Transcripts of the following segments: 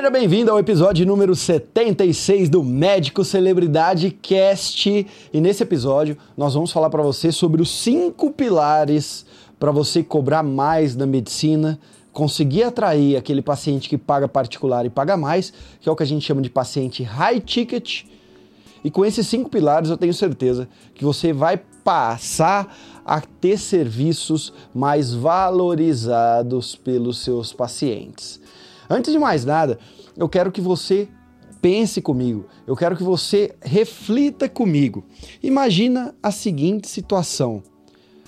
Seja bem-vindo ao episódio número 76 do Médico Celebridade Cast. E nesse episódio nós vamos falar para você sobre os cinco pilares para você cobrar mais da medicina, conseguir atrair aquele paciente que paga particular e paga mais, que é o que a gente chama de paciente high ticket. E com esses cinco pilares eu tenho certeza que você vai passar a ter serviços mais valorizados pelos seus pacientes. Antes de mais nada, eu quero que você pense comigo, eu quero que você reflita comigo. Imagina a seguinte situação.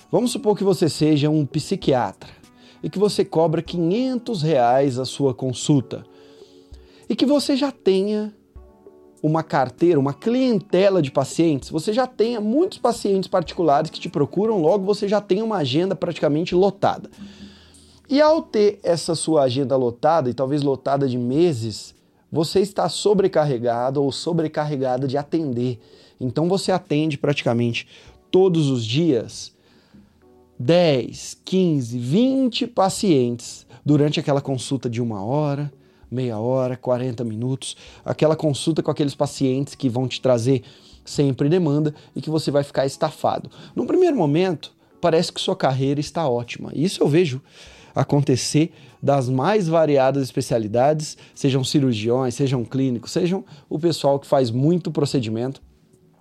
Vamos supor que você seja um psiquiatra e que você cobra 500 reais a sua consulta e que você já tenha uma carteira, uma clientela de pacientes, você já tenha muitos pacientes particulares que te procuram, logo você já tem uma agenda praticamente lotada. E ao ter essa sua agenda lotada, e talvez lotada de meses, você está sobrecarregado ou sobrecarregada de atender. Então você atende praticamente todos os dias 10, 15, 20 pacientes durante aquela consulta de uma hora, meia hora, 40 minutos, aquela consulta com aqueles pacientes que vão te trazer sempre demanda e que você vai ficar estafado. No primeiro momento, parece que sua carreira está ótima. Isso eu vejo acontecer das mais variadas especialidades, sejam cirurgiões, sejam clínicos, sejam o pessoal que faz muito procedimento.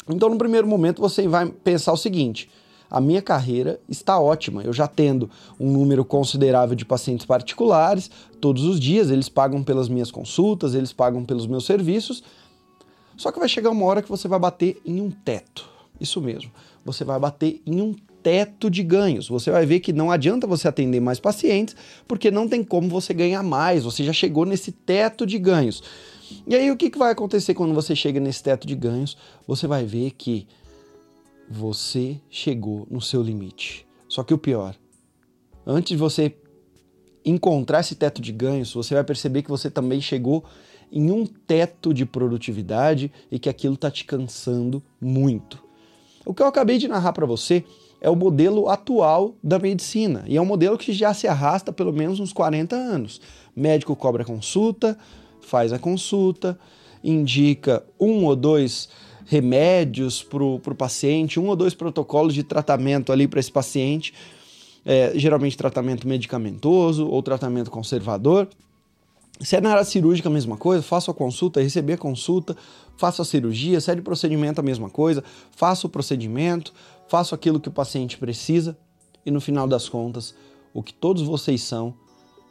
Então, no primeiro momento, você vai pensar o seguinte: a minha carreira está ótima. Eu já tendo um número considerável de pacientes particulares, todos os dias eles pagam pelas minhas consultas, eles pagam pelos meus serviços. Só que vai chegar uma hora que você vai bater em um teto. Isso mesmo. Você vai bater em um teto de ganhos. Você vai ver que não adianta você atender mais pacientes, porque não tem como você ganhar mais, você já chegou nesse teto de ganhos. E aí o que, vai acontecer quando você chega nesse teto de ganhos? Você vai ver que você chegou no seu limite. Só que o pior, antes de você encontrar esse teto de ganhos, você vai perceber que você também chegou em um teto de produtividade e que aquilo está te cansando muito. O que eu acabei de narrar para você é o modelo atual da medicina e é um modelo que já se arrasta pelo menos uns 40 anos. médico cobra consulta, faz a consulta, indica um ou dois remédios para o paciente, um ou dois protocolos de tratamento ali para esse paciente, é, geralmente tratamento medicamentoso ou tratamento conservador. Se é na área cirúrgica, a mesma coisa, faça a consulta, receber a consulta, faça a cirurgia, se é de procedimento, a mesma coisa, faça o procedimento, faço aquilo que o paciente precisa e no final das contas, o que todos vocês são,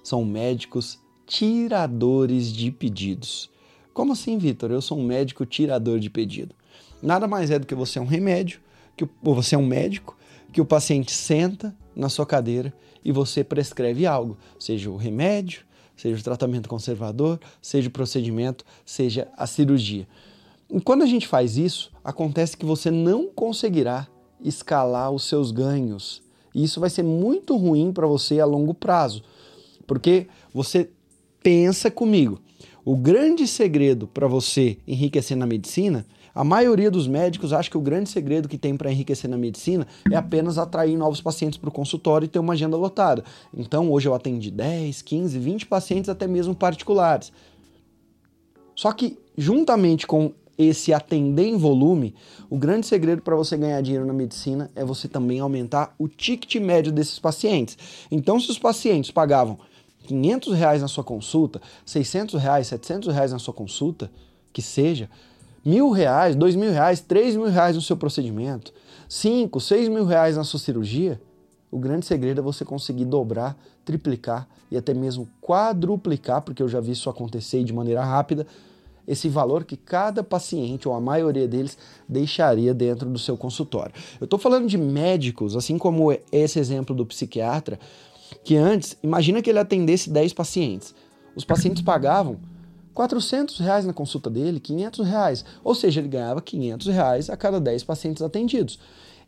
são médicos tiradores de pedidos. Como assim, Vitor? Eu sou um médico tirador de pedido. Nada mais é do que você é um remédio, que ou você é um médico, que o paciente senta na sua cadeira e você prescreve algo, seja o remédio, seja o tratamento conservador, seja o procedimento, seja a cirurgia. E quando a gente faz isso, acontece que você não conseguirá escalar os seus ganhos. E isso vai ser muito ruim para você a longo prazo, porque você pensa comigo. O grande segredo para você enriquecer na medicina, a maioria dos médicos acha que o grande segredo que tem para enriquecer na medicina é apenas atrair novos pacientes para o consultório e ter uma agenda lotada. Então, hoje eu atendi 10, 15, 20 pacientes, até mesmo particulares. Só que, juntamente com esse atender em volume, o grande segredo para você ganhar dinheiro na medicina é você também aumentar o ticket médio desses pacientes. Então, se os pacientes pagavam 500 reais na sua consulta, 600 reais, 700 reais na sua consulta, que seja, mil reais, dois mil reais, três mil reais no seu procedimento, cinco, seis mil reais na sua cirurgia, o grande segredo é você conseguir dobrar, triplicar e até mesmo quadruplicar, porque eu já vi isso acontecer de maneira rápida, esse valor que cada paciente, ou a maioria deles, deixaria dentro do seu consultório. Eu estou falando de médicos, assim como esse exemplo do psiquiatra, que antes, imagina que ele atendesse 10 pacientes. Os pacientes pagavam 400 reais na consulta dele, 500 reais. Ou seja, ele ganhava 500 reais a cada 10 pacientes atendidos.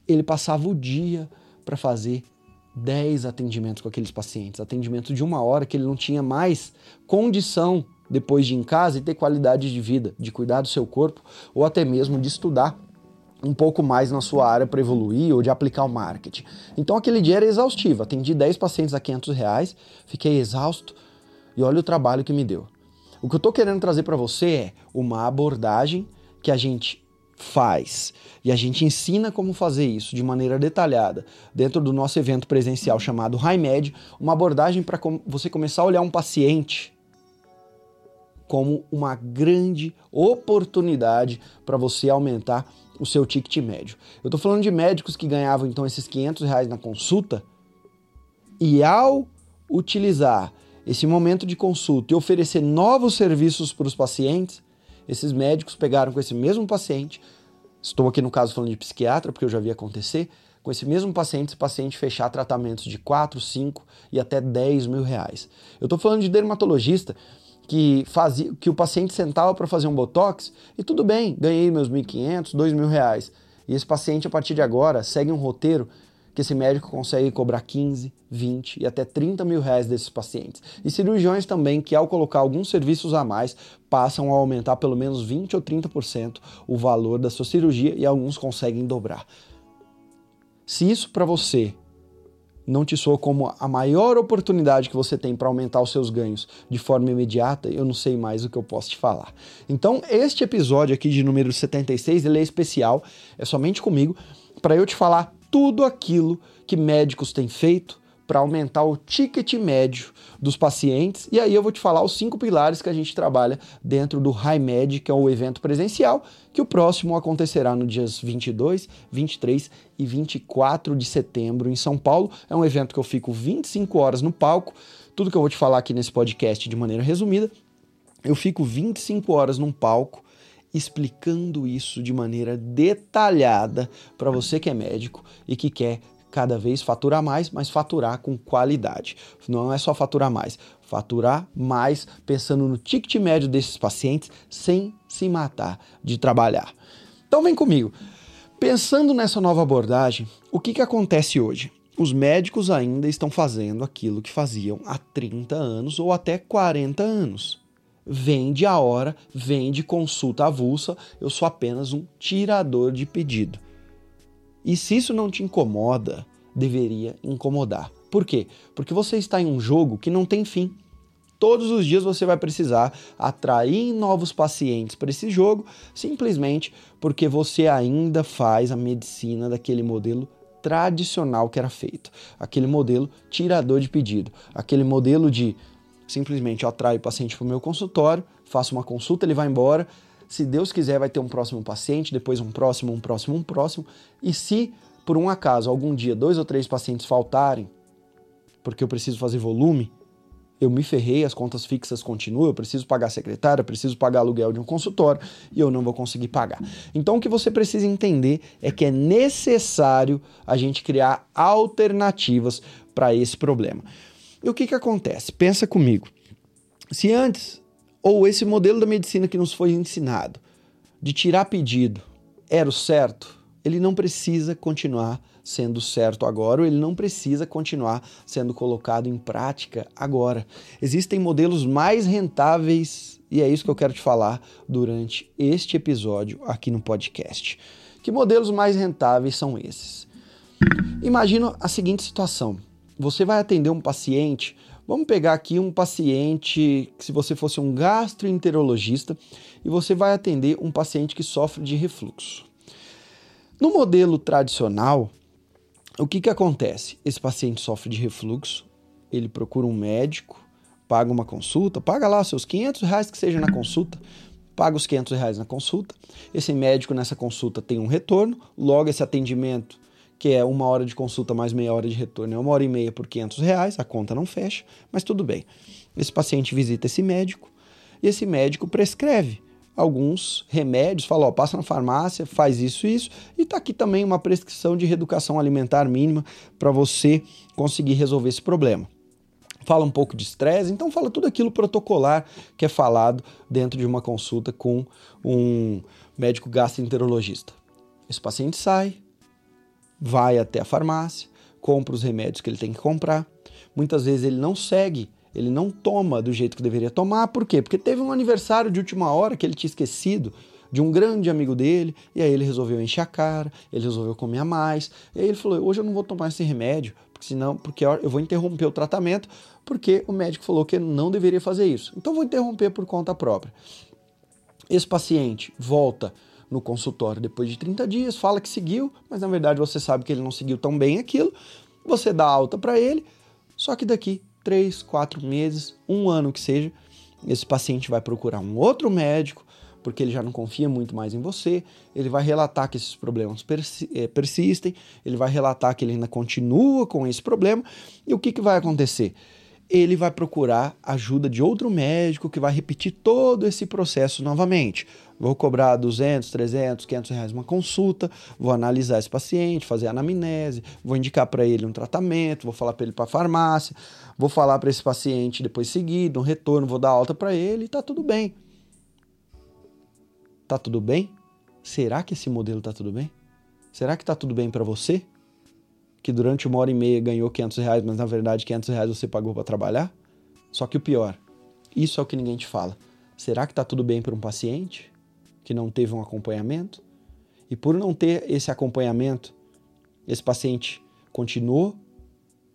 Ele passava o dia para fazer 10 atendimentos com aqueles pacientes, atendimento de uma hora que ele não tinha mais condição depois de em casa e ter qualidade de vida, de cuidar do seu corpo ou até mesmo de estudar um pouco mais na sua área para evoluir ou de aplicar o marketing. Então aquele dia era exaustivo, atendi 10 pacientes a 500 reais, fiquei exausto e olha o trabalho que me deu. O que eu estou querendo trazer para você é uma abordagem que a gente faz e a gente ensina como fazer isso de maneira detalhada dentro do nosso evento presencial chamado HiMed, uma abordagem para você começar a olhar um paciente como uma grande oportunidade para você aumentar o seu ticket médio. Eu estou falando de médicos que ganhavam então esses 500 reais na consulta e ao utilizar esse momento de consulta e oferecer novos serviços para os pacientes, esses médicos pegaram com esse mesmo paciente, estou aqui no caso falando de psiquiatra, porque eu já vi acontecer, com esse mesmo paciente, esse paciente fechar tratamentos de 4, 5 e até 10 mil reais. Eu estou falando de dermatologista que fazia que o paciente sentava para fazer um botox e tudo bem, ganhei meus 1.500, 2 reais. E esse paciente, a partir de agora, segue um roteiro que esse médico consegue cobrar 15, 20 e até 30 mil reais desses pacientes. E cirurgiões também que, ao colocar alguns serviços a mais, passam a aumentar pelo menos 20 ou 30% o valor da sua cirurgia e alguns conseguem dobrar. Se isso para você não te soa como a maior oportunidade que você tem para aumentar os seus ganhos de forma imediata, eu não sei mais o que eu posso te falar. Então, este episódio aqui de número 76, ele é especial, é somente comigo, para eu te falar tudo aquilo que médicos têm feito para aumentar o ticket médio dos pacientes. E aí eu vou te falar os cinco pilares que a gente trabalha dentro do HiMed, que é o evento presencial, que o próximo acontecerá no dias 22, 23 e 24 de setembro em São Paulo. É um evento que eu fico 25 horas no palco. Tudo que eu vou te falar aqui nesse podcast de maneira resumida, eu fico 25 horas num palco explicando isso de maneira detalhada para você que é médico e que quer cada vez faturar mais, mas faturar com qualidade. Não é só faturar mais, faturar mais pensando no ticket médio desses pacientes sem se matar de trabalhar. Então vem comigo. Pensando nessa nova abordagem, o que, que acontece hoje? Os médicos ainda estão fazendo aquilo que faziam há 30 anos ou até 40 anos vende a hora, vende consulta avulsa, eu sou apenas um tirador de pedido. E se isso não te incomoda, deveria incomodar. Por quê? Porque você está em um jogo que não tem fim. Todos os dias você vai precisar atrair novos pacientes para esse jogo, simplesmente porque você ainda faz a medicina daquele modelo tradicional que era feito, aquele modelo tirador de pedido, aquele modelo de Simplesmente eu atraio o paciente para o meu consultório, faço uma consulta, ele vai embora. Se Deus quiser, vai ter um próximo paciente, depois um próximo, um próximo, um próximo. E se por um acaso algum dia dois ou três pacientes faltarem, porque eu preciso fazer volume, eu me ferrei, as contas fixas continuam, eu preciso pagar a secretária, eu preciso pagar aluguel de um consultório e eu não vou conseguir pagar. Então o que você precisa entender é que é necessário a gente criar alternativas para esse problema. E o que, que acontece? Pensa comigo. Se antes, ou esse modelo da medicina que nos foi ensinado, de tirar pedido, era o certo, ele não precisa continuar sendo certo agora, ou ele não precisa continuar sendo colocado em prática agora. Existem modelos mais rentáveis e é isso que eu quero te falar durante este episódio aqui no podcast. Que modelos mais rentáveis são esses? Imagina a seguinte situação: você vai atender um paciente. Vamos pegar aqui um paciente, se você fosse um gastroenterologista, e você vai atender um paciente que sofre de refluxo. No modelo tradicional, o que, que acontece? Esse paciente sofre de refluxo, ele procura um médico, paga uma consulta, paga lá seus 500 reais que seja na consulta, paga os 500 reais na consulta. Esse médico nessa consulta tem um retorno, logo esse atendimento que é uma hora de consulta mais meia hora de retorno, é uma hora e meia por 500 reais, a conta não fecha, mas tudo bem. Esse paciente visita esse médico e esse médico prescreve alguns remédios, fala, ó, passa na farmácia, faz isso isso, e tá aqui também uma prescrição de reeducação alimentar mínima para você conseguir resolver esse problema. Fala um pouco de estresse, então fala tudo aquilo protocolar que é falado dentro de uma consulta com um médico gastroenterologista. Esse paciente sai, vai até a farmácia, compra os remédios que ele tem que comprar. Muitas vezes ele não segue, ele não toma do jeito que deveria tomar. Por quê? Porque teve um aniversário de última hora que ele tinha esquecido de um grande amigo dele, e aí ele resolveu encher a cara, ele resolveu comer a mais. E aí ele falou: "Hoje eu não vou tomar esse remédio, porque senão, porque eu vou interromper o tratamento, porque o médico falou que não deveria fazer isso. Então vou interromper por conta própria. Esse paciente volta no consultório depois de 30 dias, fala que seguiu, mas na verdade você sabe que ele não seguiu tão bem aquilo. Você dá alta para ele, só que daqui 3, 4 meses, um ano que seja, esse paciente vai procurar um outro médico, porque ele já não confia muito mais em você, ele vai relatar que esses problemas eh, persistem, ele vai relatar que ele ainda continua com esse problema, e o que, que vai acontecer? Ele vai procurar ajuda de outro médico que vai repetir todo esse processo novamente. Vou cobrar 200, 300, 500 reais uma consulta, vou analisar esse paciente, fazer anamnese, vou indicar para ele um tratamento, vou falar para ele para a farmácia, vou falar para esse paciente depois seguir, um retorno, vou dar alta para ele e tá tudo bem. Tá tudo bem? Será que esse modelo tá tudo bem? Será que tá tudo bem para você? Que durante uma hora e meia ganhou 500 reais, mas na verdade 500 reais você pagou para trabalhar? Só que o pior, isso é o que ninguém te fala. Será que está tudo bem para um paciente que não teve um acompanhamento? E por não ter esse acompanhamento, esse paciente continuou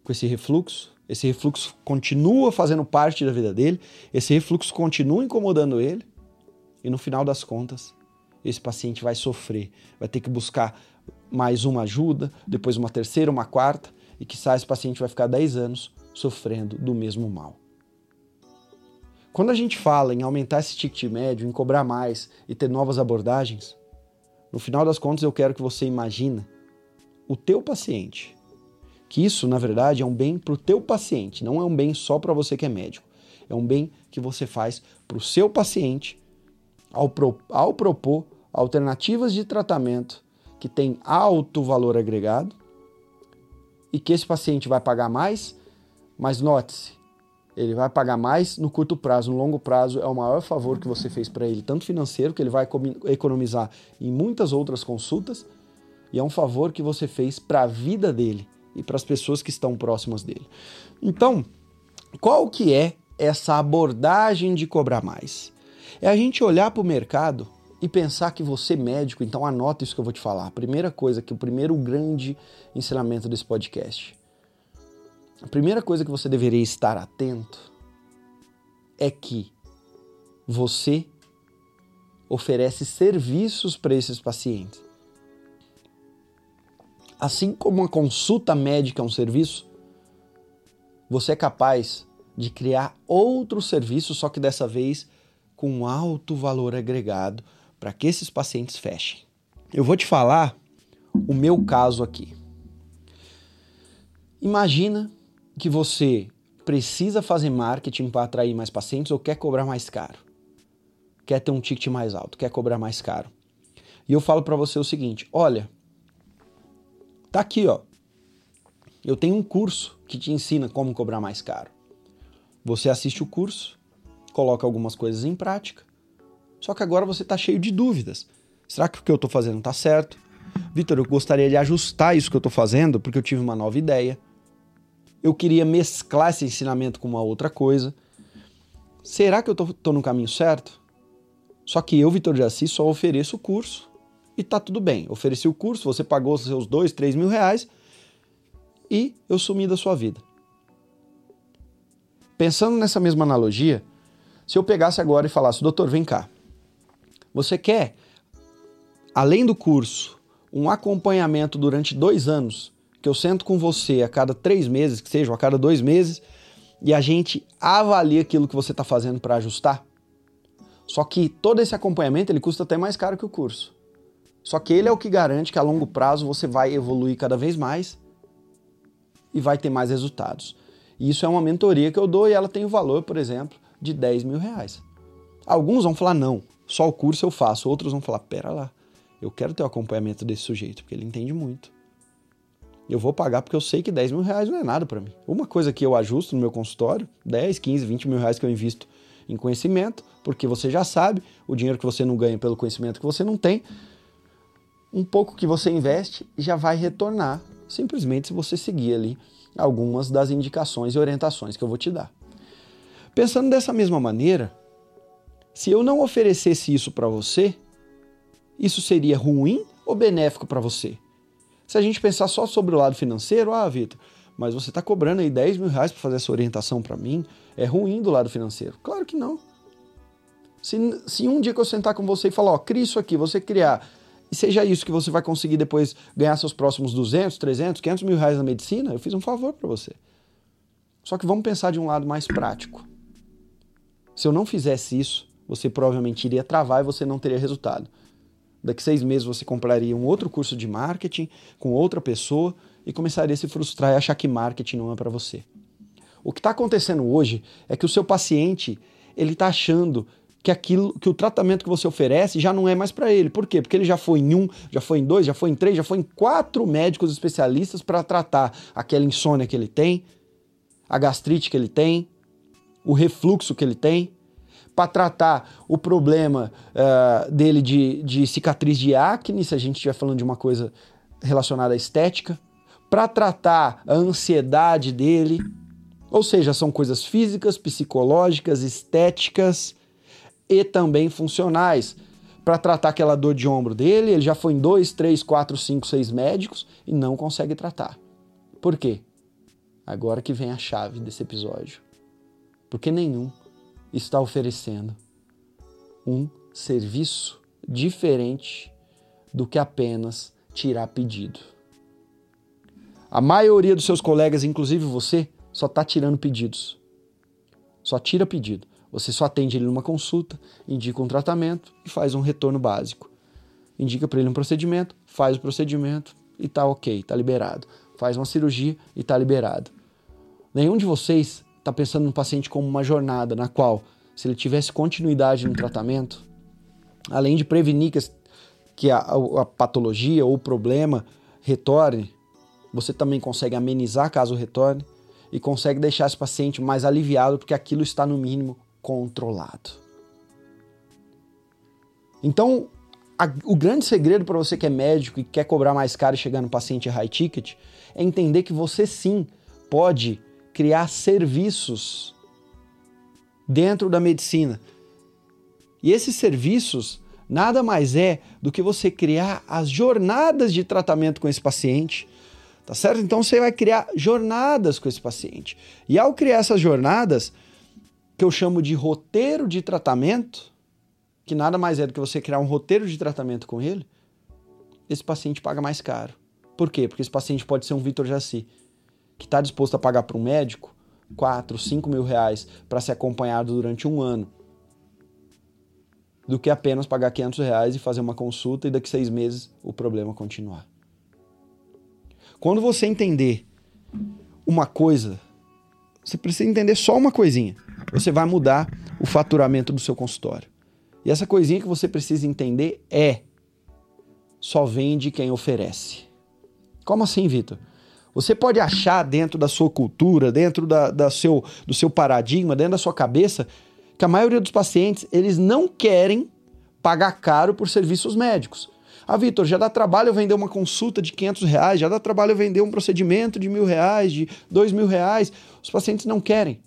com esse refluxo, esse refluxo continua fazendo parte da vida dele, esse refluxo continua incomodando ele, e no final das contas, esse paciente vai sofrer, vai ter que buscar mais uma ajuda, depois uma terceira, uma quarta, e que esse paciente vai ficar 10 anos sofrendo do mesmo mal. Quando a gente fala em aumentar esse ticket médio, em cobrar mais e ter novas abordagens, no final das contas eu quero que você imagine o teu paciente. Que isso, na verdade, é um bem para o teu paciente, não é um bem só para você que é médico. É um bem que você faz para o seu paciente ao, pro, ao propor alternativas de tratamento que tem alto valor agregado e que esse paciente vai pagar mais, mas note-se, ele vai pagar mais no curto prazo, no longo prazo é o maior favor que você fez para ele, tanto financeiro, que ele vai economizar em muitas outras consultas, e é um favor que você fez para a vida dele e para as pessoas que estão próximas dele. Então, qual que é essa abordagem de cobrar mais? É a gente olhar para o mercado e pensar que você médico, então anota isso que eu vou te falar. A primeira coisa, que o primeiro grande ensinamento desse podcast. A primeira coisa que você deveria estar atento é que você oferece serviços para esses pacientes. Assim como uma consulta médica é um serviço, você é capaz de criar outro serviço, só que dessa vez com alto valor agregado para que esses pacientes fechem. Eu vou te falar o meu caso aqui. Imagina que você precisa fazer marketing para atrair mais pacientes ou quer cobrar mais caro. Quer ter um ticket mais alto, quer cobrar mais caro. E eu falo para você o seguinte: olha, tá aqui, ó. Eu tenho um curso que te ensina como cobrar mais caro. Você assiste o curso, coloca algumas coisas em prática só que agora você está cheio de dúvidas. Será que o que eu estou fazendo está certo? Vitor, eu gostaria de ajustar isso que eu estou fazendo porque eu tive uma nova ideia. Eu queria mesclar esse ensinamento com uma outra coisa. Será que eu estou no caminho certo? Só que eu, Vitor de Assis, só ofereço o curso e tá tudo bem. Ofereci o curso, você pagou os seus dois, três mil reais e eu sumi da sua vida. Pensando nessa mesma analogia, se eu pegasse agora e falasse, doutor, vem cá, você quer, além do curso, um acompanhamento durante dois anos, que eu sento com você a cada três meses, que seja, a cada dois meses, e a gente avalia aquilo que você está fazendo para ajustar? Só que todo esse acompanhamento ele custa até mais caro que o curso. Só que ele é o que garante que a longo prazo você vai evoluir cada vez mais e vai ter mais resultados. E isso é uma mentoria que eu dou e ela tem o valor, por exemplo, de 10 mil reais. Alguns vão falar não, só o curso eu faço. Outros vão falar: pera lá, eu quero ter o acompanhamento desse sujeito, porque ele entende muito. Eu vou pagar porque eu sei que 10 mil reais não é nada para mim. Uma coisa que eu ajusto no meu consultório, 10, 15, 20 mil reais que eu invisto em conhecimento, porque você já sabe, o dinheiro que você não ganha pelo conhecimento que você não tem, um pouco que você investe já vai retornar, simplesmente se você seguir ali algumas das indicações e orientações que eu vou te dar. Pensando dessa mesma maneira, se eu não oferecesse isso para você, isso seria ruim ou benéfico para você? Se a gente pensar só sobre o lado financeiro, ah, Vitor, mas você está cobrando aí 10 mil reais para fazer essa orientação para mim, é ruim do lado financeiro. Claro que não. Se, se um dia que eu sentar com você e falar, ó, cria isso aqui, você criar, e seja isso que você vai conseguir depois ganhar seus próximos 200, 300, 500 mil reais na medicina, eu fiz um favor para você. Só que vamos pensar de um lado mais prático. Se eu não fizesse isso, você provavelmente iria travar e você não teria resultado. Daqui seis meses você compraria um outro curso de marketing com outra pessoa e começaria a se frustrar e achar que marketing não é para você. O que está acontecendo hoje é que o seu paciente ele está achando que aquilo, que o tratamento que você oferece já não é mais para ele. Por quê? Porque ele já foi em um, já foi em dois, já foi em três, já foi em quatro médicos especialistas para tratar aquela insônia que ele tem, a gastrite que ele tem, o refluxo que ele tem, para tratar o problema uh, dele de, de cicatriz de acne, se a gente estiver falando de uma coisa relacionada à estética para tratar a ansiedade dele. Ou seja, são coisas físicas, psicológicas, estéticas e também funcionais. Para tratar aquela dor de ombro dele, ele já foi em dois, três, quatro, cinco, seis médicos e não consegue tratar. Por quê? Agora que vem a chave desse episódio. Porque nenhum está oferecendo um serviço diferente do que apenas tirar pedido. A maioria dos seus colegas, inclusive você, só está tirando pedidos. Só tira pedido. Você só atende ele numa consulta, indica um tratamento e faz um retorno básico. Indica para ele um procedimento, faz o procedimento e está ok, está liberado. Faz uma cirurgia e está liberado. Nenhum de vocês está pensando no paciente como uma jornada na qual, se ele tivesse continuidade no tratamento, além de prevenir que, que a, a, patologia ou o problema retorne, você também consegue amenizar caso retorne e consegue deixar esse paciente mais aliviado porque aquilo está no mínimo controlado. Então, a, o grande segredo para você que é médico e quer cobrar mais caro e chegar no paciente high ticket é entender que você sim pode criar serviços dentro da medicina. E esses serviços nada mais é do que você criar as jornadas de tratamento com esse paciente, Tá certo? Então você vai criar jornadas com esse paciente. E ao criar essas jornadas, que eu chamo de roteiro de tratamento, que nada mais é do que você criar um roteiro de tratamento com ele, esse paciente paga mais caro. Por quê? Porque esse paciente pode ser um Vitor Jaci, que está disposto a pagar para um médico 4, 5 mil reais para ser acompanhado durante um ano, do que apenas pagar 500 reais e fazer uma consulta e daqui seis meses o problema continuar. Quando você entender uma coisa, você precisa entender só uma coisinha. Você vai mudar o faturamento do seu consultório. E essa coisinha que você precisa entender é: só vende quem oferece. Como assim, Vitor? Você pode achar dentro da sua cultura, dentro da, da seu, do seu paradigma, dentro da sua cabeça, que a maioria dos pacientes eles não querem pagar caro por serviços médicos. Ah, Vitor, já dá trabalho eu vender uma consulta de 500 reais, já dá trabalho eu vender um procedimento de mil reais, de dois mil reais. Os pacientes não querem.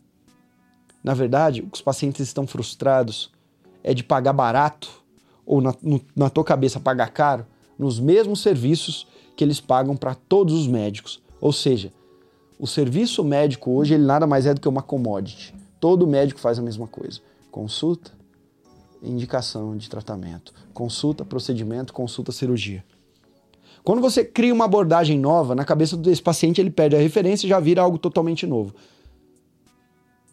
Na verdade, o que os pacientes estão frustrados é de pagar barato, ou na, no, na tua cabeça pagar caro, nos mesmos serviços que eles pagam para todos os médicos. Ou seja, o serviço médico hoje ele nada mais é do que uma commodity. Todo médico faz a mesma coisa. Consulta, indicação de tratamento. Consulta, procedimento, consulta, cirurgia. Quando você cria uma abordagem nova, na cabeça desse paciente ele perde a referência e já vira algo totalmente novo.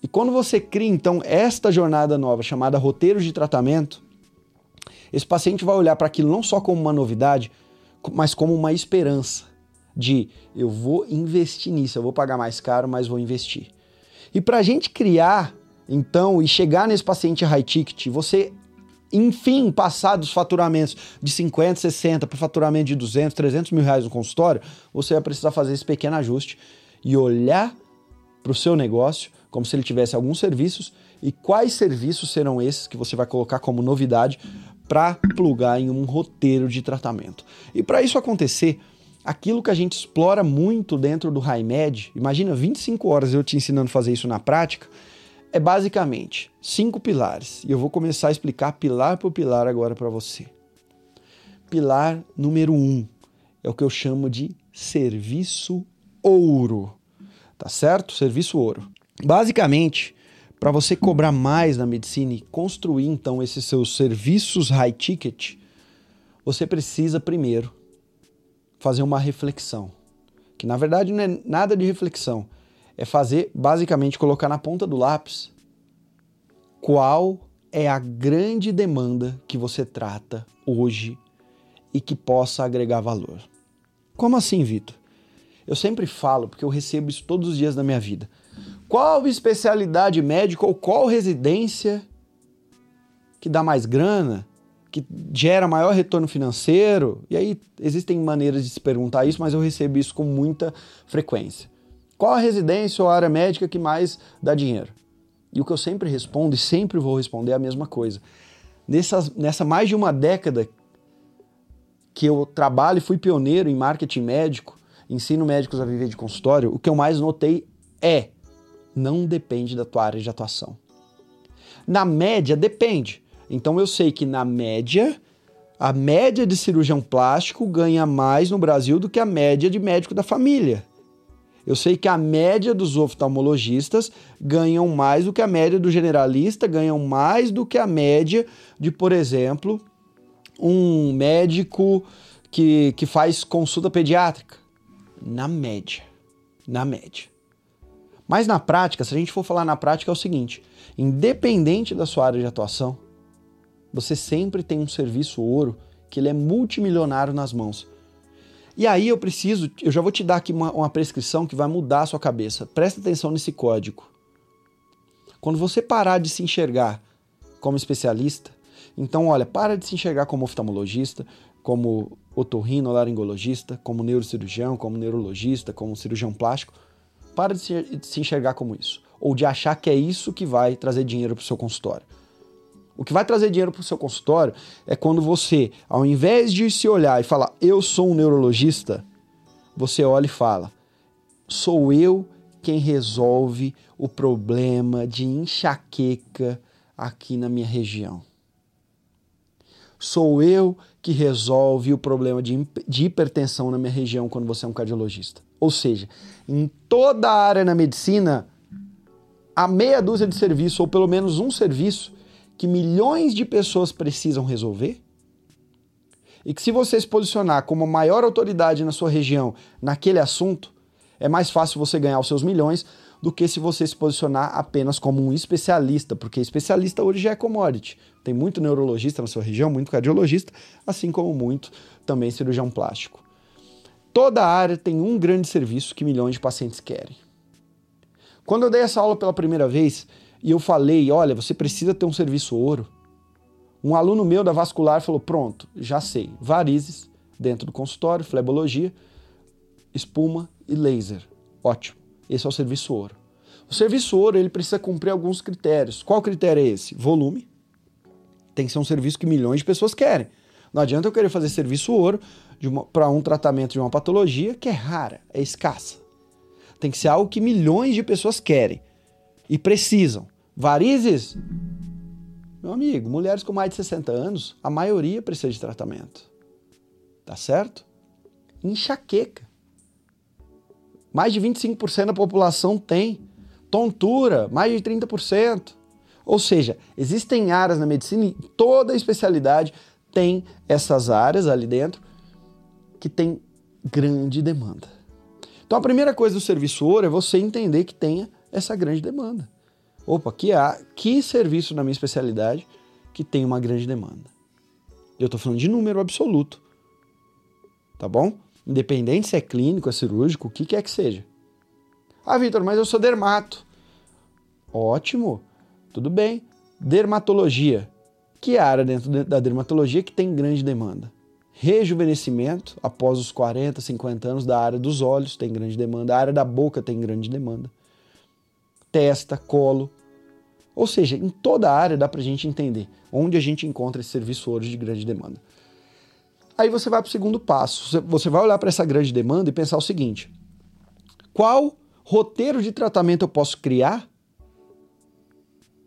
E quando você cria então esta jornada nova chamada roteiro de tratamento, esse paciente vai olhar para aquilo não só como uma novidade, mas como uma esperança de eu vou investir nisso, eu vou pagar mais caro, mas vou investir. E para a gente criar então, e chegar nesse paciente high ticket, você, enfim, passar dos faturamentos de 50, 60 para faturamento de 200, 300 mil reais no consultório, você vai precisar fazer esse pequeno ajuste e olhar para o seu negócio como se ele tivesse alguns serviços e quais serviços serão esses que você vai colocar como novidade para plugar em um roteiro de tratamento. E para isso acontecer, aquilo que a gente explora muito dentro do HighMed, imagina 25 horas eu te ensinando a fazer isso na prática, é basicamente cinco pilares. E eu vou começar a explicar pilar por pilar agora para você. Pilar número um é o que eu chamo de serviço ouro. tá certo? Serviço ouro. Basicamente, para você cobrar mais na medicina e construir então esses seus serviços high ticket, você precisa primeiro fazer uma reflexão. Que na verdade não é nada de reflexão, é fazer basicamente colocar na ponta do lápis qual é a grande demanda que você trata hoje e que possa agregar valor. Como assim, Vitor? Eu sempre falo, porque eu recebo isso todos os dias da minha vida. Qual especialidade médica ou qual residência que dá mais grana, que gera maior retorno financeiro? E aí existem maneiras de se perguntar isso, mas eu recebo isso com muita frequência. Qual a residência ou área médica que mais dá dinheiro? E o que eu sempre respondo e sempre vou responder é a mesma coisa. Nessas, nessa mais de uma década que eu trabalho e fui pioneiro em marketing médico, ensino médicos a viver de consultório, o que eu mais notei é não depende da tua área de atuação. Na média, depende. Então eu sei que na média, a média de cirurgião plástico ganha mais no Brasil do que a média de médico da família. Eu sei que a média dos oftalmologistas ganham mais do que a média do generalista, ganham mais do que a média de, por exemplo, um médico que, que faz consulta pediátrica. Na média. Na média. Mas na prática, se a gente for falar na prática, é o seguinte: independente da sua área de atuação, você sempre tem um serviço ouro que ele é multimilionário nas mãos. E aí eu preciso, eu já vou te dar aqui uma, uma prescrição que vai mudar a sua cabeça. Presta atenção nesse código. Quando você parar de se enxergar como especialista, então olha, para de se enxergar como oftalmologista, como otorrinolaringologista, como neurocirurgião, como neurologista, como cirurgião plástico para de se, de se enxergar como isso. Ou de achar que é isso que vai trazer dinheiro para o seu consultório. O que vai trazer dinheiro para o seu consultório é quando você, ao invés de se olhar e falar, eu sou um neurologista, você olha e fala, sou eu quem resolve o problema de enxaqueca aqui na minha região. Sou eu que resolve o problema de, de hipertensão na minha região quando você é um cardiologista. Ou seja, em toda a área na medicina, há meia dúzia de serviços, ou pelo menos um serviço, que milhões de pessoas precisam resolver. E que se você se posicionar como a maior autoridade na sua região naquele assunto, é mais fácil você ganhar os seus milhões do que se você se posicionar apenas como um especialista, porque especialista hoje já é commodity. Tem muito neurologista na sua região, muito cardiologista, assim como muito também cirurgião plástico. Toda área tem um grande serviço que milhões de pacientes querem. Quando eu dei essa aula pela primeira vez e eu falei, olha, você precisa ter um serviço ouro, um aluno meu da vascular falou: pronto, já sei, varizes dentro do consultório, flebologia, espuma e laser. Ótimo. Esse é o serviço ouro. O serviço ouro ele precisa cumprir alguns critérios. Qual critério é esse? Volume. Tem que ser um serviço que milhões de pessoas querem. Não adianta eu querer fazer serviço ouro para um tratamento de uma patologia que é rara, é escassa. Tem que ser algo que milhões de pessoas querem e precisam. Varizes? Meu amigo, mulheres com mais de 60 anos, a maioria precisa de tratamento. Tá certo? Enxaqueca. Mais de 25% da população tem. Tontura, mais de 30%. Ou seja, existem áreas na medicina e toda especialidade tem essas áreas ali dentro que tem grande demanda. Então a primeira coisa do serviço ouro é você entender que tenha essa grande demanda. Opa, que há que serviço na minha especialidade que tem uma grande demanda. Eu estou falando de número absoluto. Tá bom? Independente se é clínico, é cirúrgico, o que quer que seja. Ah, Vitor, mas eu sou dermato. Ótimo, tudo bem. Dermatologia. Que é área dentro da dermatologia que tem grande demanda? Rejuvenescimento, após os 40, 50 anos, da área dos olhos tem grande demanda, a área da boca tem grande demanda, testa, colo. Ou seja, em toda a área dá para a gente entender onde a gente encontra esse serviço hoje de grande demanda. Aí você vai para o segundo passo. Você vai olhar para essa grande demanda e pensar o seguinte: qual roteiro de tratamento eu posso criar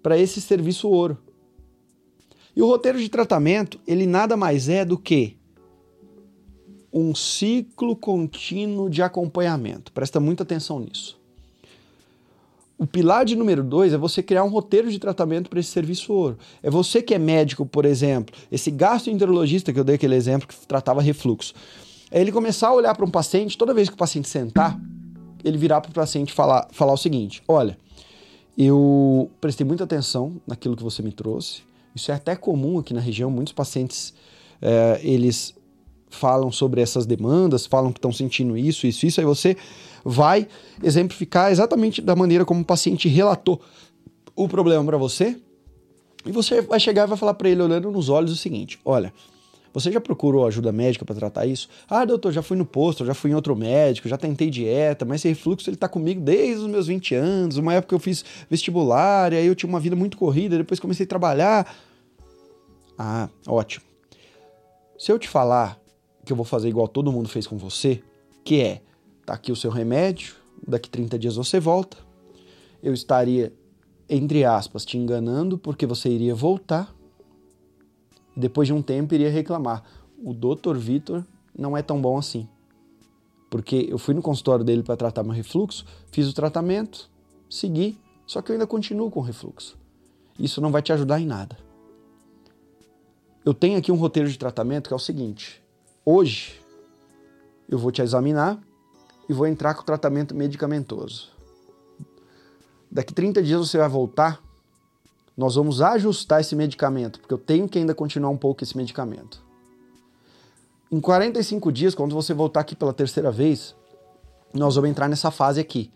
para esse serviço ouro? E o roteiro de tratamento, ele nada mais é do que um ciclo contínuo de acompanhamento. Presta muita atenção nisso. O pilar de número dois é você criar um roteiro de tratamento para esse serviço ouro. É você que é médico, por exemplo, esse gastroenterologista que eu dei aquele exemplo que tratava refluxo. É ele começar a olhar para um paciente, toda vez que o paciente sentar, ele virar para o paciente falar, falar o seguinte: olha, eu prestei muita atenção naquilo que você me trouxe. Isso é até comum aqui na região. Muitos pacientes é, eles falam sobre essas demandas, falam que estão sentindo isso, isso, isso. Aí você vai exemplificar exatamente da maneira como o paciente relatou o problema para você. E você vai chegar e vai falar para ele, olhando nos olhos, o seguinte: olha, você já procurou ajuda médica para tratar isso? Ah, doutor, já fui no posto, já fui em outro médico, já tentei dieta, mas esse refluxo ele tá comigo desde os meus 20 anos, uma época eu fiz vestibular, e aí eu tinha uma vida muito corrida, depois comecei a trabalhar. Ah, ótimo. Se eu te falar que eu vou fazer igual todo mundo fez com você, que é Tá aqui o seu remédio, daqui 30 dias você volta. Eu estaria, entre aspas, te enganando porque você iria voltar. Depois de um tempo iria reclamar. O Dr. Vitor não é tão bom assim. Porque eu fui no consultório dele para tratar meu refluxo, fiz o tratamento, segui, só que eu ainda continuo com refluxo. Isso não vai te ajudar em nada. Eu tenho aqui um roteiro de tratamento que é o seguinte: hoje eu vou te examinar e vou entrar com o tratamento medicamentoso. Daqui 30 dias você vai voltar, nós vamos ajustar esse medicamento, porque eu tenho que ainda continuar um pouco esse medicamento. Em 45 dias, quando você voltar aqui pela terceira vez, nós vamos entrar nessa fase aqui.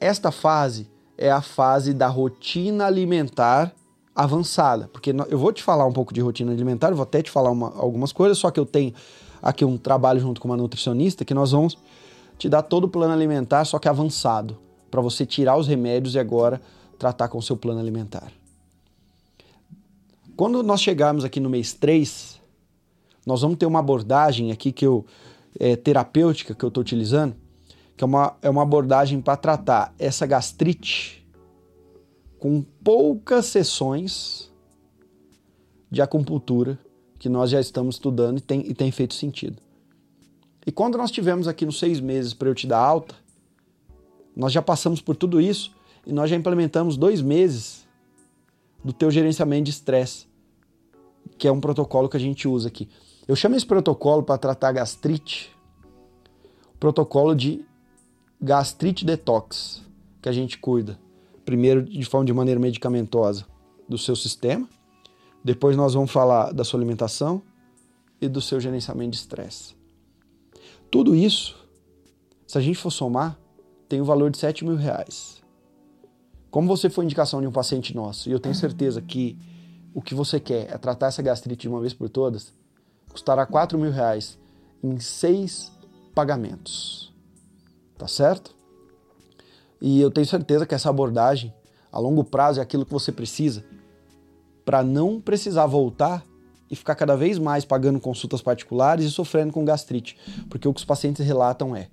Esta fase é a fase da rotina alimentar avançada, porque eu vou te falar um pouco de rotina alimentar, vou até te falar uma, algumas coisas, só que eu tenho aqui um trabalho junto com uma nutricionista que nós vamos te dá todo o plano alimentar, só que avançado, para você tirar os remédios e agora tratar com o seu plano alimentar. Quando nós chegarmos aqui no mês 3, nós vamos ter uma abordagem aqui que eu é, terapêutica que eu estou utilizando, que é uma, é uma abordagem para tratar essa gastrite com poucas sessões de acupuntura que nós já estamos estudando e tem, e tem feito sentido. E quando nós tivemos aqui nos seis meses para eu te dar alta, nós já passamos por tudo isso e nós já implementamos dois meses do teu gerenciamento de estresse, que é um protocolo que a gente usa aqui. Eu chamo esse protocolo para tratar gastrite, protocolo de gastrite detox, que a gente cuida. Primeiro de forma de maneira medicamentosa do seu sistema, depois nós vamos falar da sua alimentação e do seu gerenciamento de estresse. Tudo isso, se a gente for somar, tem o valor de 7 mil reais. Como você foi indicação de um paciente nosso, e eu tenho certeza que o que você quer é tratar essa gastrite de uma vez por todas, custará 4 mil reais em seis pagamentos. Tá certo? E eu tenho certeza que essa abordagem, a longo prazo, é aquilo que você precisa para não precisar voltar e ficar cada vez mais pagando consultas particulares e sofrendo com gastrite. Porque o que os pacientes relatam é: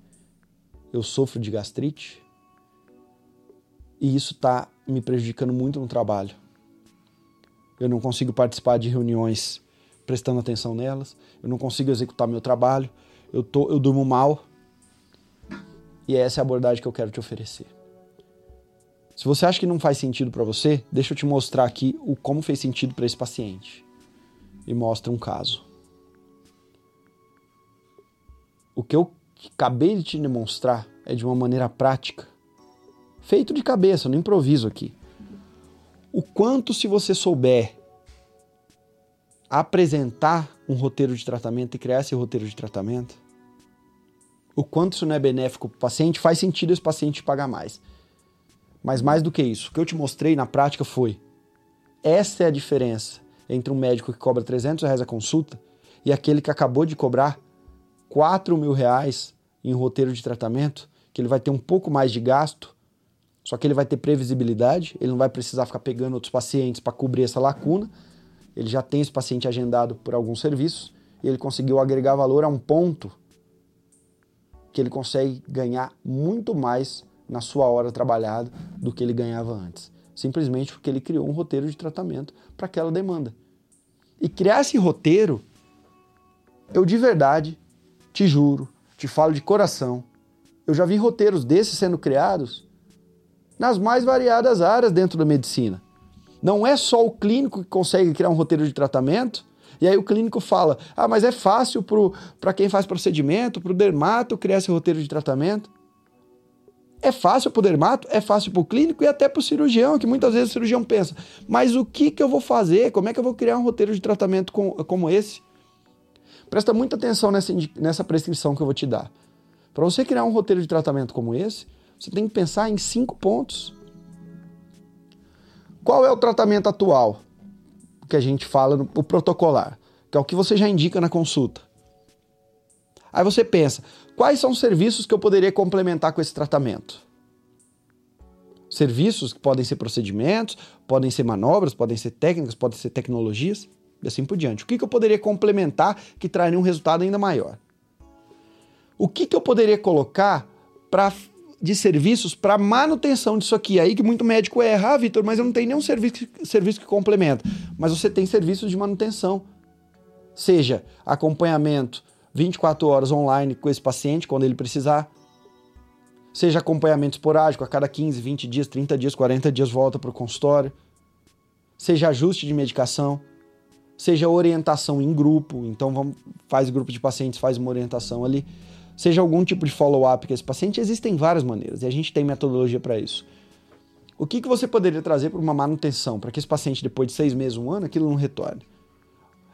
eu sofro de gastrite e isso está me prejudicando muito no trabalho. Eu não consigo participar de reuniões prestando atenção nelas, eu não consigo executar meu trabalho, eu, tô, eu durmo mal. E essa é a abordagem que eu quero te oferecer. Se você acha que não faz sentido para você, deixa eu te mostrar aqui o como fez sentido para esse paciente e mostra um caso. O que eu acabei de te demonstrar é de uma maneira prática, feito de cabeça, no improviso aqui. O quanto, se você souber apresentar um roteiro de tratamento e criar esse roteiro de tratamento, o quanto isso não é benéfico para o paciente, faz sentido esse paciente pagar mais. Mas mais do que isso, o que eu te mostrei na prática foi: essa é a diferença entre um médico que cobra 300 reais a consulta e aquele que acabou de cobrar 4 mil reais em um roteiro de tratamento, que ele vai ter um pouco mais de gasto, só que ele vai ter previsibilidade, ele não vai precisar ficar pegando outros pacientes para cobrir essa lacuna, ele já tem esse paciente agendado por alguns serviços e ele conseguiu agregar valor a um ponto que ele consegue ganhar muito mais na sua hora trabalhada do que ele ganhava antes simplesmente porque ele criou um roteiro de tratamento para aquela demanda. E criar esse roteiro, eu de verdade, te juro, te falo de coração, eu já vi roteiros desses sendo criados nas mais variadas áreas dentro da medicina. Não é só o clínico que consegue criar um roteiro de tratamento, e aí o clínico fala: ah, mas é fácil para quem faz procedimento, para o dermato criar esse roteiro de tratamento. É fácil para o dermato, é fácil para o clínico e até para o cirurgião, que muitas vezes o cirurgião pensa: mas o que, que eu vou fazer? Como é que eu vou criar um roteiro de tratamento com, como esse? Presta muita atenção nessa, nessa prescrição que eu vou te dar. Para você criar um roteiro de tratamento como esse, você tem que pensar em cinco pontos. Qual é o tratamento atual que a gente fala no o protocolar, que é o que você já indica na consulta? Aí você pensa, quais são os serviços que eu poderia complementar com esse tratamento? Serviços que podem ser procedimentos, podem ser manobras, podem ser técnicas, podem ser tecnologias e assim por diante. O que, que eu poderia complementar que traria um resultado ainda maior? O que, que eu poderia colocar para de serviços para manutenção disso aqui. Aí que muito médico erra, ah, Vitor, mas eu não tenho nenhum serviço, serviço que complementa. Mas você tem serviços de manutenção. Seja acompanhamento 24 horas online com esse paciente quando ele precisar. Seja acompanhamento esporádico, a cada 15, 20 dias, 30 dias, 40 dias volta para o consultório. Seja ajuste de medicação. Seja orientação em grupo, então vamos, faz grupo de pacientes, faz uma orientação ali seja algum tipo de follow-up com esse paciente, existem várias maneiras e a gente tem metodologia para isso. O que, que você poderia trazer para uma manutenção, para que esse paciente, depois de seis meses, um ano, aquilo não retorne?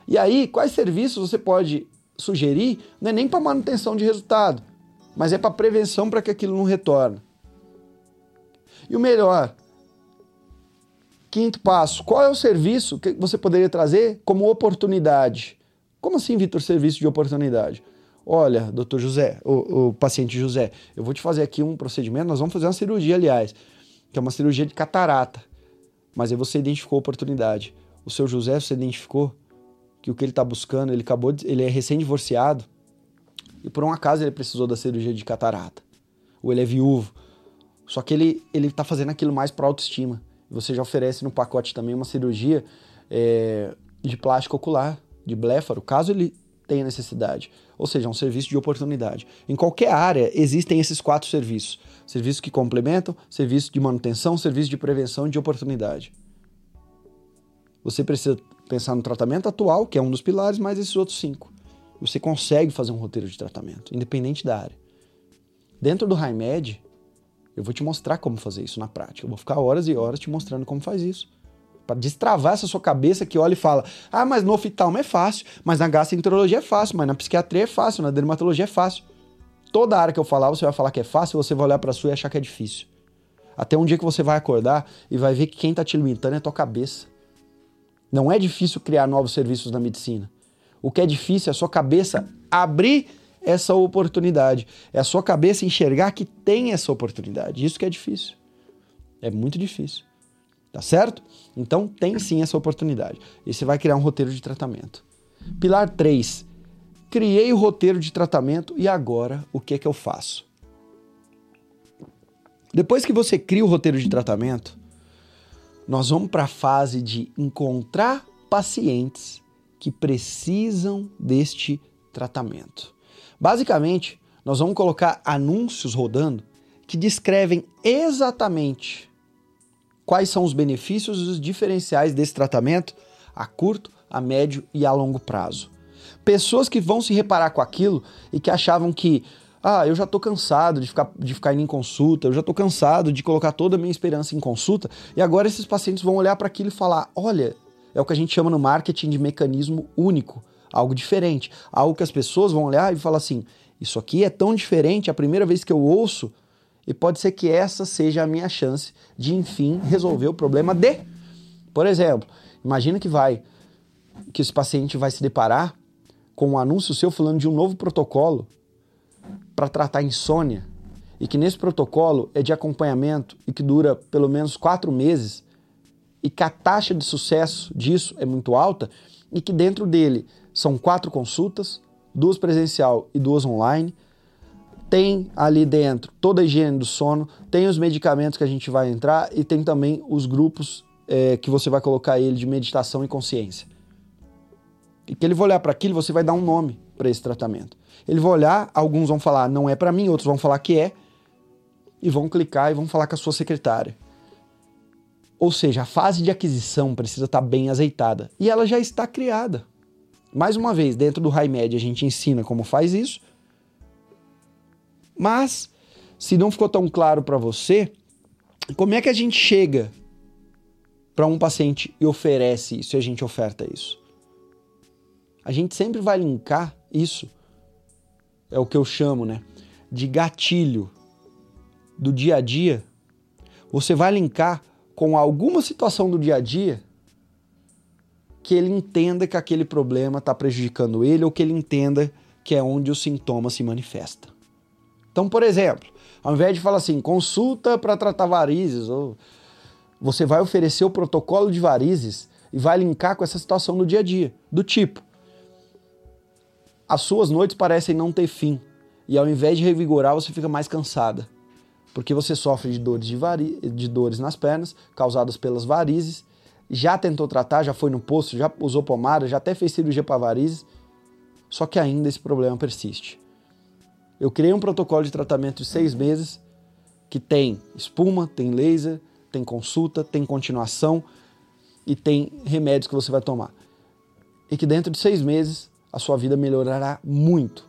E aí, quais serviços você pode sugerir, não é nem para manutenção de resultado, mas é para prevenção para que aquilo não retorne. E o melhor, quinto passo, qual é o serviço que você poderia trazer como oportunidade? Como assim, Vitor, serviço de oportunidade? Olha, doutor José, o, o, paciente José, eu vou te fazer aqui um procedimento, nós vamos fazer uma cirurgia, aliás, que é uma cirurgia de catarata. Mas aí você identificou a oportunidade. O seu José, você identificou que o que ele está buscando, ele acabou de, ele é recém-divorciado e por um acaso ele precisou da cirurgia de catarata. Ou ele é viúvo. Só que ele ele está fazendo aquilo mais para autoestima. Você já oferece no pacote também uma cirurgia é, de plástico ocular, de bléfaro, caso ele tenha necessidade. Ou seja, é um serviço de oportunidade. Em qualquer área existem esses quatro serviços: serviços que complementam, serviço de manutenção, serviço de prevenção e de oportunidade. Você precisa pensar no tratamento atual, que é um dos pilares, mais esses outros cinco. Você consegue fazer um roteiro de tratamento, independente da área. Dentro do HiMed, eu vou te mostrar como fazer isso na prática. Eu vou ficar horas e horas te mostrando como faz isso para destravar essa sua cabeça que olha e fala: ah, mas no oftalmo é fácil, mas na gastroenterologia é fácil, mas na psiquiatria é fácil, na dermatologia é fácil. Toda área que eu falar, você vai falar que é fácil, você vai olhar para sua e achar que é difícil. Até um dia que você vai acordar e vai ver que quem está te limitando é a tua cabeça. Não é difícil criar novos serviços na medicina. O que é difícil é a sua cabeça abrir essa oportunidade. É a sua cabeça enxergar que tem essa oportunidade. Isso que é difícil. É muito difícil. Tá certo? Então tem sim essa oportunidade. E você vai criar um roteiro de tratamento. Pilar 3. Criei o roteiro de tratamento e agora o que é que eu faço? Depois que você cria o roteiro de tratamento, nós vamos para a fase de encontrar pacientes que precisam deste tratamento. Basicamente, nós vamos colocar anúncios rodando que descrevem exatamente quais são os benefícios e os diferenciais desse tratamento a curto, a médio e a longo prazo. Pessoas que vão se reparar com aquilo e que achavam que ah, eu já estou cansado de ficar, de ficar indo em consulta, eu já estou cansado de colocar toda a minha esperança em consulta, e agora esses pacientes vão olhar para aquilo e falar: olha, é o que a gente chama no marketing de mecanismo único, algo diferente, algo que as pessoas vão olhar e falar assim: isso aqui é tão diferente, é a primeira vez que eu ouço e pode ser que essa seja a minha chance de, enfim, resolver o problema de. Por exemplo, imagina que vai que esse paciente vai se deparar com um anúncio seu falando de um novo protocolo para tratar insônia e que nesse protocolo é de acompanhamento e que dura pelo menos quatro meses e que a taxa de sucesso disso é muito alta e que dentro dele são quatro consultas, duas presencial e duas online, tem ali dentro toda a higiene do sono, tem os medicamentos que a gente vai entrar e tem também os grupos é, que você vai colocar ele de meditação e consciência. E que ele vai olhar para aquilo, você vai dar um nome para esse tratamento. Ele vai olhar, alguns vão falar não é para mim, outros vão falar que é. e vão clicar e vão falar com a sua secretária. Ou seja, a fase de aquisição precisa estar bem azeitada e ela já está criada. Mais uma vez, dentro do HiMed a gente ensina como faz isso, mas se não ficou tão claro para você, como é que a gente chega para um paciente e oferece isso e a gente oferta isso? A gente sempre vai linkar isso, é o que eu chamo, né, de gatilho do dia a dia. Você vai linkar com alguma situação do dia a dia que ele entenda que aquele problema está prejudicando ele ou que ele entenda que é onde o sintoma se manifesta. Então, por exemplo, ao invés de falar assim, consulta para tratar varizes, ou você vai oferecer o protocolo de varizes e vai linkar com essa situação do dia a dia, do tipo, as suas noites parecem não ter fim e ao invés de revigorar, você fica mais cansada porque você sofre de dores, de, vari... de dores nas pernas causadas pelas varizes, já tentou tratar, já foi no posto, já usou pomada, já até fez cirurgia para varizes, só que ainda esse problema persiste. Eu criei um protocolo de tratamento de seis meses que tem espuma, tem laser, tem consulta, tem continuação e tem remédios que você vai tomar. E que dentro de seis meses a sua vida melhorará muito.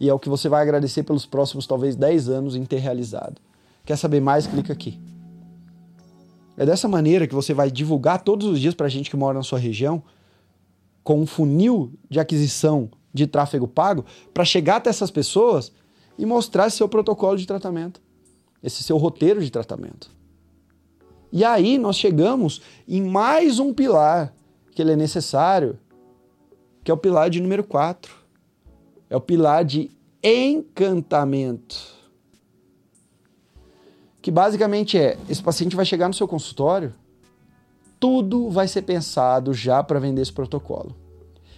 E é o que você vai agradecer pelos próximos talvez 10 anos em ter realizado. Quer saber mais? Clica aqui. É dessa maneira que você vai divulgar todos os dias para a gente que mora na sua região, com um funil de aquisição de tráfego pago, para chegar até essas pessoas e mostrar seu protocolo de tratamento, esse seu roteiro de tratamento. E aí nós chegamos em mais um pilar que ele é necessário, que é o pilar de número 4. É o pilar de encantamento que basicamente é: esse paciente vai chegar no seu consultório, tudo vai ser pensado já para vender esse protocolo.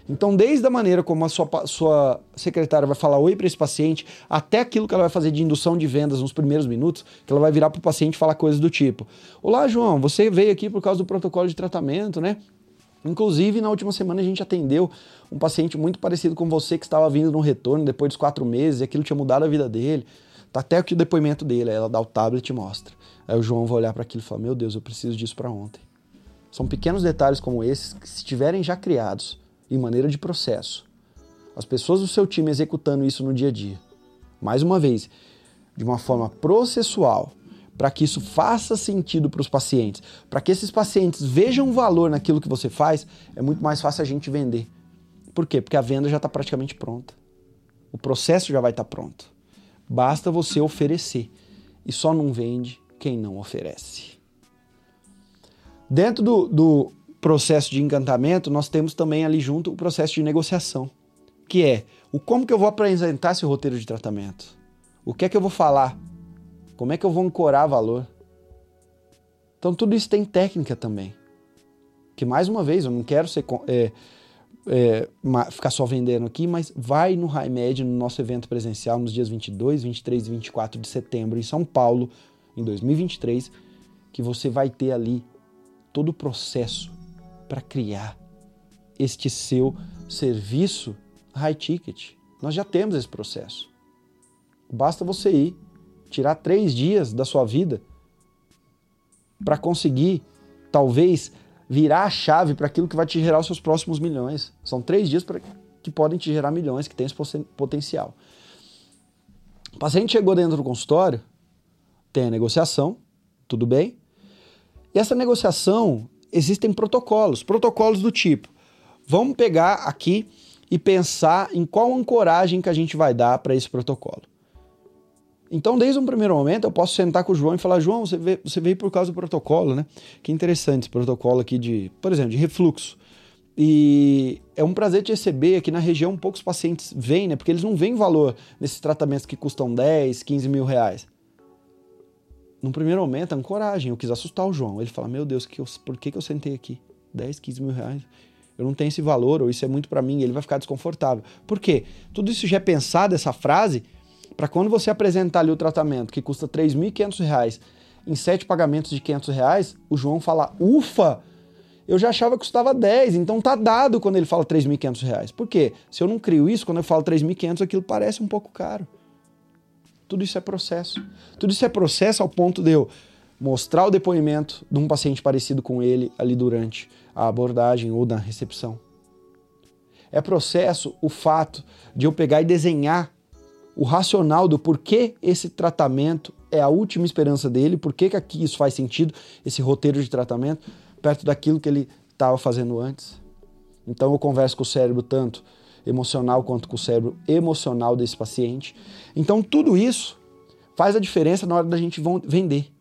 Então, desde a maneira como a sua, sua secretária vai falar oi para esse paciente, até aquilo que ela vai fazer de indução de vendas nos primeiros minutos, que ela vai virar para o paciente e falar coisas do tipo: Olá, João, você veio aqui por causa do protocolo de tratamento, né? Inclusive, na última semana a gente atendeu um paciente muito parecido com você que estava vindo no retorno depois dos quatro meses e aquilo tinha mudado a vida dele. Tá até aqui o depoimento dele, ela dá o tablet e mostra. Aí o João vai olhar para aquilo e falar: Meu Deus, eu preciso disso para ontem. São pequenos detalhes como esses que, se estiverem já criados em maneira de processo, as pessoas do seu time executando isso no dia a dia, mais uma vez, de uma forma processual, para que isso faça sentido para os pacientes, para que esses pacientes vejam valor naquilo que você faz, é muito mais fácil a gente vender. Por quê? Porque a venda já está praticamente pronta. O processo já vai estar tá pronto. Basta você oferecer. E só não vende quem não oferece. Dentro do, do processo de encantamento, nós temos também ali junto o processo de negociação, que é o como que eu vou apresentar esse roteiro de tratamento, o que é que eu vou falar, como é que eu vou ancorar valor. Então tudo isso tem técnica também. Que mais uma vez, eu não quero ser é, é, ficar só vendendo aqui, mas vai no HiMed, no nosso evento presencial, nos dias 22, 23 e 24 de setembro, em São Paulo, em 2023, que você vai ter ali todo o processo para criar este seu serviço high ticket. Nós já temos esse processo. Basta você ir, tirar três dias da sua vida para conseguir, talvez, virar a chave para aquilo que vai te gerar os seus próximos milhões. São três dias pra, que podem te gerar milhões, que tem esse potencial. O paciente chegou dentro do consultório, tem a negociação, tudo bem. E essa negociação, existem protocolos, protocolos do tipo, vamos pegar aqui e pensar em qual ancoragem que a gente vai dar para esse protocolo. Então, desde um primeiro momento, eu posso sentar com o João e falar: João, você veio, você veio por causa do protocolo, né? Que interessante esse protocolo aqui de, por exemplo, de refluxo. E é um prazer te receber aqui na região. Poucos pacientes vêm, né? Porque eles não veem valor nesses tratamentos que custam 10, 15 mil reais. No primeiro momento, é coragem. Eu quis assustar o João. Ele fala: Meu Deus, que eu, por que, que eu sentei aqui? 10, 15 mil reais. Eu não tenho esse valor, ou isso é muito para mim. Ele vai ficar desconfortável. Por quê? Tudo isso já é pensado, essa frase, para quando você apresentar ali o tratamento que custa R$ 3.500 em sete pagamentos de R$ reais, o João fala, ufa, eu já achava que custava 10, então tá dado quando ele fala R$ 3.500. Por quê? Se eu não crio isso, quando eu falo 3.500, aquilo parece um pouco caro. Tudo isso é processo. Tudo isso é processo ao ponto de eu mostrar o depoimento de um paciente parecido com ele ali durante a abordagem ou na recepção. É processo o fato de eu pegar e desenhar o racional do porquê esse tratamento é a última esperança dele, por que aqui isso faz sentido, esse roteiro de tratamento, perto daquilo que ele estava fazendo antes. Então eu converso com o cérebro tanto emocional quanto com o cérebro emocional desse paciente. Então tudo isso faz a diferença na hora da gente vender.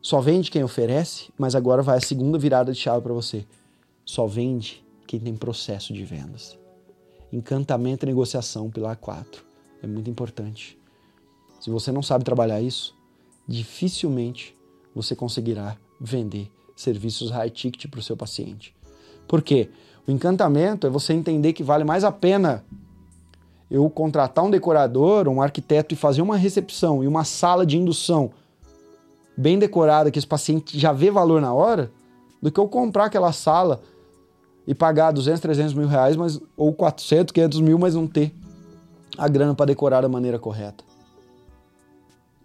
Só vende quem oferece, mas agora vai a segunda virada de chave para você. Só vende quem tem processo de vendas. Encantamento e negociação, pilar 4. É muito importante. Se você não sabe trabalhar isso, dificilmente você conseguirá vender serviços high ticket para o seu paciente. Por quê? O encantamento é você entender que vale mais a pena eu contratar um decorador, um arquiteto e fazer uma recepção e uma sala de indução bem decorada que esse paciente já vê valor na hora, do que eu comprar aquela sala e pagar 200, 300 mil reais, mas, ou 400, 500 mil, mas não ter a grana para decorar da maneira correta.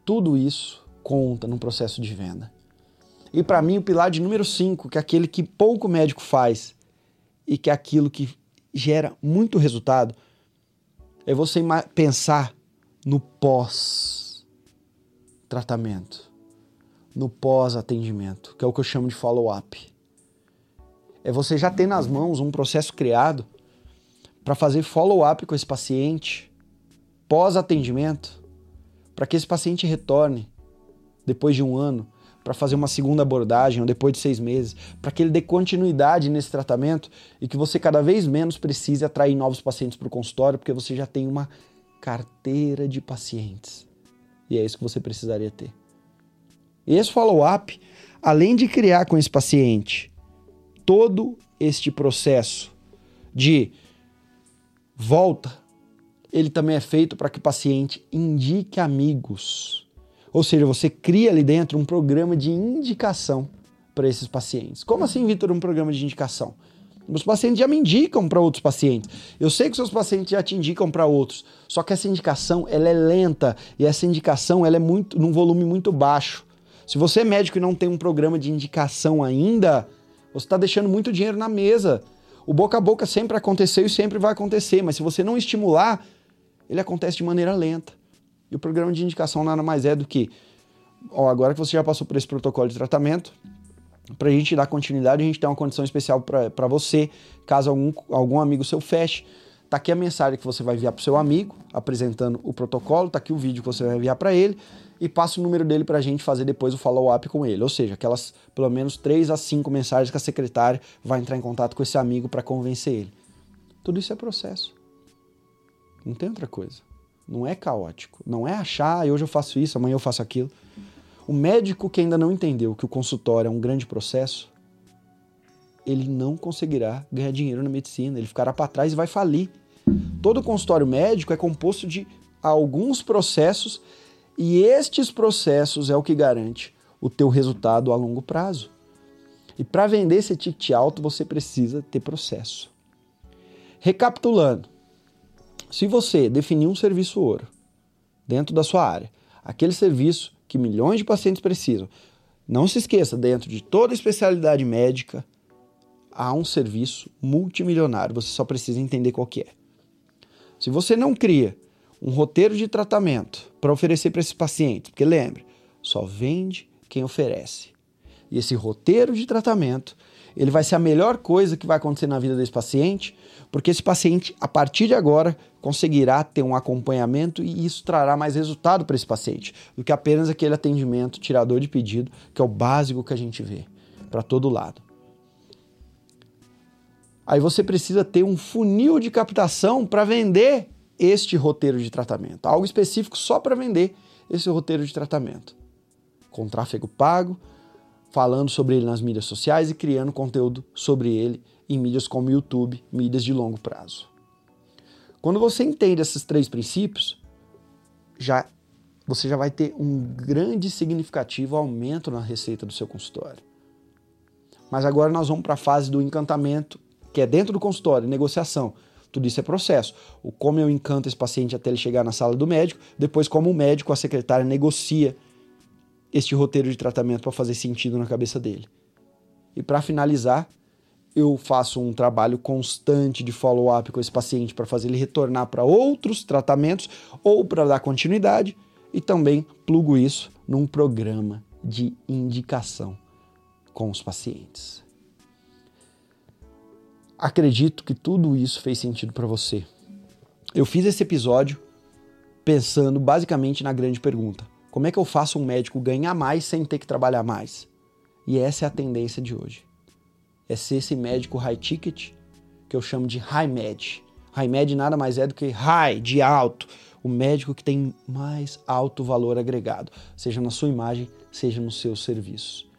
Tudo isso conta no processo de venda. E para mim, o pilar de número 5, que é aquele que pouco médico faz e que é aquilo que gera muito resultado, é você pensar no pós-tratamento, no pós-atendimento, que é o que eu chamo de follow-up é você já ter nas mãos um processo criado para fazer follow-up com esse paciente pós-atendimento, para que esse paciente retorne depois de um ano para fazer uma segunda abordagem ou depois de seis meses, para que ele dê continuidade nesse tratamento e que você cada vez menos precise atrair novos pacientes para o consultório, porque você já tem uma carteira de pacientes. E é isso que você precisaria ter. E esse follow-up, além de criar com esse paciente todo este processo de volta, ele também é feito para que o paciente indique amigos. Ou seja, você cria ali dentro um programa de indicação para esses pacientes. Como assim, Vitor, um programa de indicação? Os pacientes já me indicam para outros pacientes. Eu sei que seus pacientes já te indicam para outros. Só que essa indicação ela é lenta e essa indicação ela é muito num volume muito baixo. Se você é médico e não tem um programa de indicação ainda, você está deixando muito dinheiro na mesa. O boca a boca sempre aconteceu e sempre vai acontecer, mas se você não estimular, ele acontece de maneira lenta. E o programa de indicação nada mais é do que, ó, agora que você já passou por esse protocolo de tratamento, para a gente dar continuidade, a gente tem uma condição especial para você, caso algum, algum amigo seu feche. Tá aqui a mensagem que você vai enviar para seu amigo, apresentando o protocolo, tá aqui o vídeo que você vai enviar para ele e passa o número dele para a gente fazer depois o follow-up com ele. Ou seja, aquelas pelo menos 3 a 5 mensagens que a secretária vai entrar em contato com esse amigo para convencer ele. Tudo isso é processo. Não tem outra coisa. Não é caótico. Não é achar, ah, hoje eu faço isso, amanhã eu faço aquilo. O médico que ainda não entendeu que o consultório é um grande processo, ele não conseguirá ganhar dinheiro na medicina, ele ficará para trás e vai falir. Todo consultório médico é composto de alguns processos e estes processos é o que garante o teu resultado a longo prazo. E para vender esse ticket alto, você precisa ter processo. Recapitulando, se você definir um serviço ouro dentro da sua área, aquele serviço que milhões de pacientes precisam, não se esqueça, dentro de toda especialidade médica, há um serviço multimilionário, você só precisa entender qual que é. Se você não cria um roteiro de tratamento para oferecer para esses pacientes, porque lembre, só vende quem oferece. E esse roteiro de tratamento, ele vai ser a melhor coisa que vai acontecer na vida desse paciente, porque esse paciente, a partir de agora, conseguirá ter um acompanhamento e isso trará mais resultado para esse paciente do que apenas aquele atendimento tirador de pedido, que é o básico que a gente vê para todo lado. Aí você precisa ter um funil de captação para vender este roteiro de tratamento, algo específico só para vender esse roteiro de tratamento. Com tráfego pago, falando sobre ele nas mídias sociais e criando conteúdo sobre ele em mídias como YouTube, mídias de longo prazo. Quando você entende esses três princípios, já você já vai ter um grande significativo aumento na receita do seu consultório. Mas agora nós vamos para a fase do encantamento, que é dentro do consultório, negociação Tudo isso é processo. O como eu encanto esse paciente até ele chegar na sala do médico, depois como o médico, a secretária negocia este roteiro de tratamento para fazer sentido na cabeça dele. E para finalizar, eu faço um trabalho constante de follow-up com esse paciente para fazer ele retornar para outros tratamentos ou para dar continuidade e também plugo isso num programa de indicação com os pacientes. Acredito que tudo isso fez sentido para você. Eu fiz esse episódio pensando basicamente na grande pergunta: como é que eu faço um médico ganhar mais sem ter que trabalhar mais? E essa é a tendência de hoje. É ser esse médico high ticket que eu chamo de high med. High med nada mais é do que high, de alto, o médico que tem mais alto valor agregado, seja na sua imagem, seja nos seus serviços.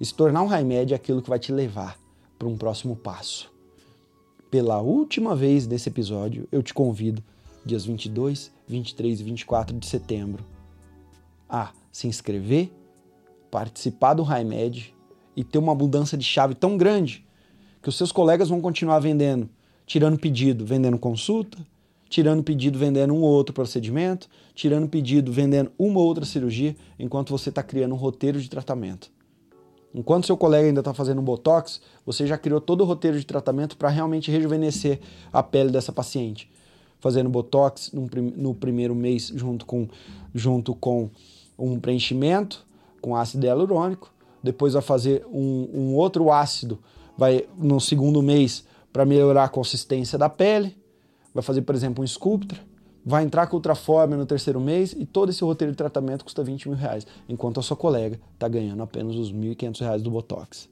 E se tornar um high med é aquilo que vai te levar para um próximo passo pela última vez nesse episódio, eu te convido, dias 22, 23 e 24 de setembro, a se inscrever, participar do RaiMed e ter uma mudança de chave tão grande que os seus colegas vão continuar vendendo, tirando pedido, vendendo consulta, tirando pedido, vendendo um ou outro procedimento, tirando pedido, vendendo uma ou outra cirurgia, enquanto você está criando um roteiro de tratamento. Enquanto seu colega ainda está fazendo um botox, você já criou todo o roteiro de tratamento para realmente rejuvenescer a pele dessa paciente. Fazendo botox no, primeiro mês junto com, junto com um preenchimento com ácido hialurônico, depois vai fazer um, um outro ácido, vai no segundo mês para melhorar a consistência da pele, vai fazer, por exemplo, um Sculptra, vai entrar com Ultraforma no terceiro mês e todo esse roteiro de tratamento custa 20 mil reais, enquanto a sua colega está ganhando apenas os 1.500 reais do Botox.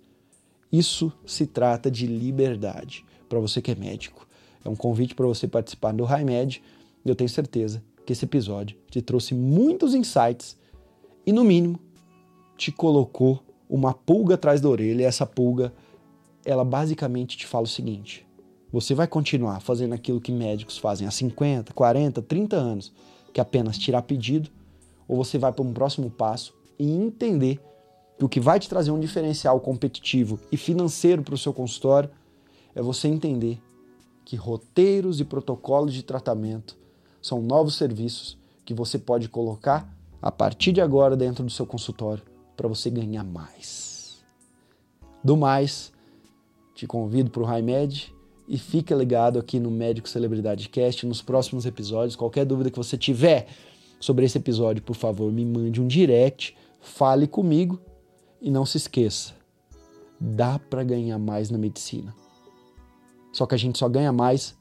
Isso se trata de liberdade para você que é médico. É um convite para você participar do HiMed eu tenho certeza que esse episódio te trouxe muitos insights e, no mínimo, te colocou uma pulga atrás da orelha e essa pulga, ela basicamente te fala o seguinte: você vai continuar fazendo aquilo que médicos fazem há 50, 40, 30 anos, que é apenas tirar pedido, ou você vai para um próximo passo e entender que o que vai te trazer um diferencial competitivo e financeiro para o seu consultório é você entender que roteiros e protocolos de tratamento são novos serviços que você pode colocar a partir de agora dentro do seu consultório para você ganhar mais. Do mais, te convido para o HiMed e fica ligado aqui no Médico Celebridade Cast nos próximos episódios. Qualquer dúvida que você tiver sobre esse episódio, por favor, me mande um direct, fale comigo e não se esqueça, dá para ganhar mais na medicina. Só que a gente só ganha mais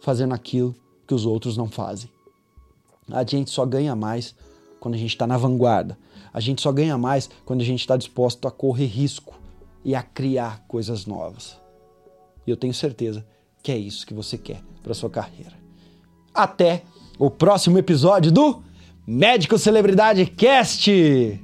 fazendo aquilo que os outros não fazem. A gente só ganha mais quando a gente está na vanguarda. A gente só ganha mais quando a gente está disposto a correr risco e a criar coisas novas. E eu tenho certeza que é isso que você quer para sua carreira. Até o próximo episódio do Médico Celebridade Cast!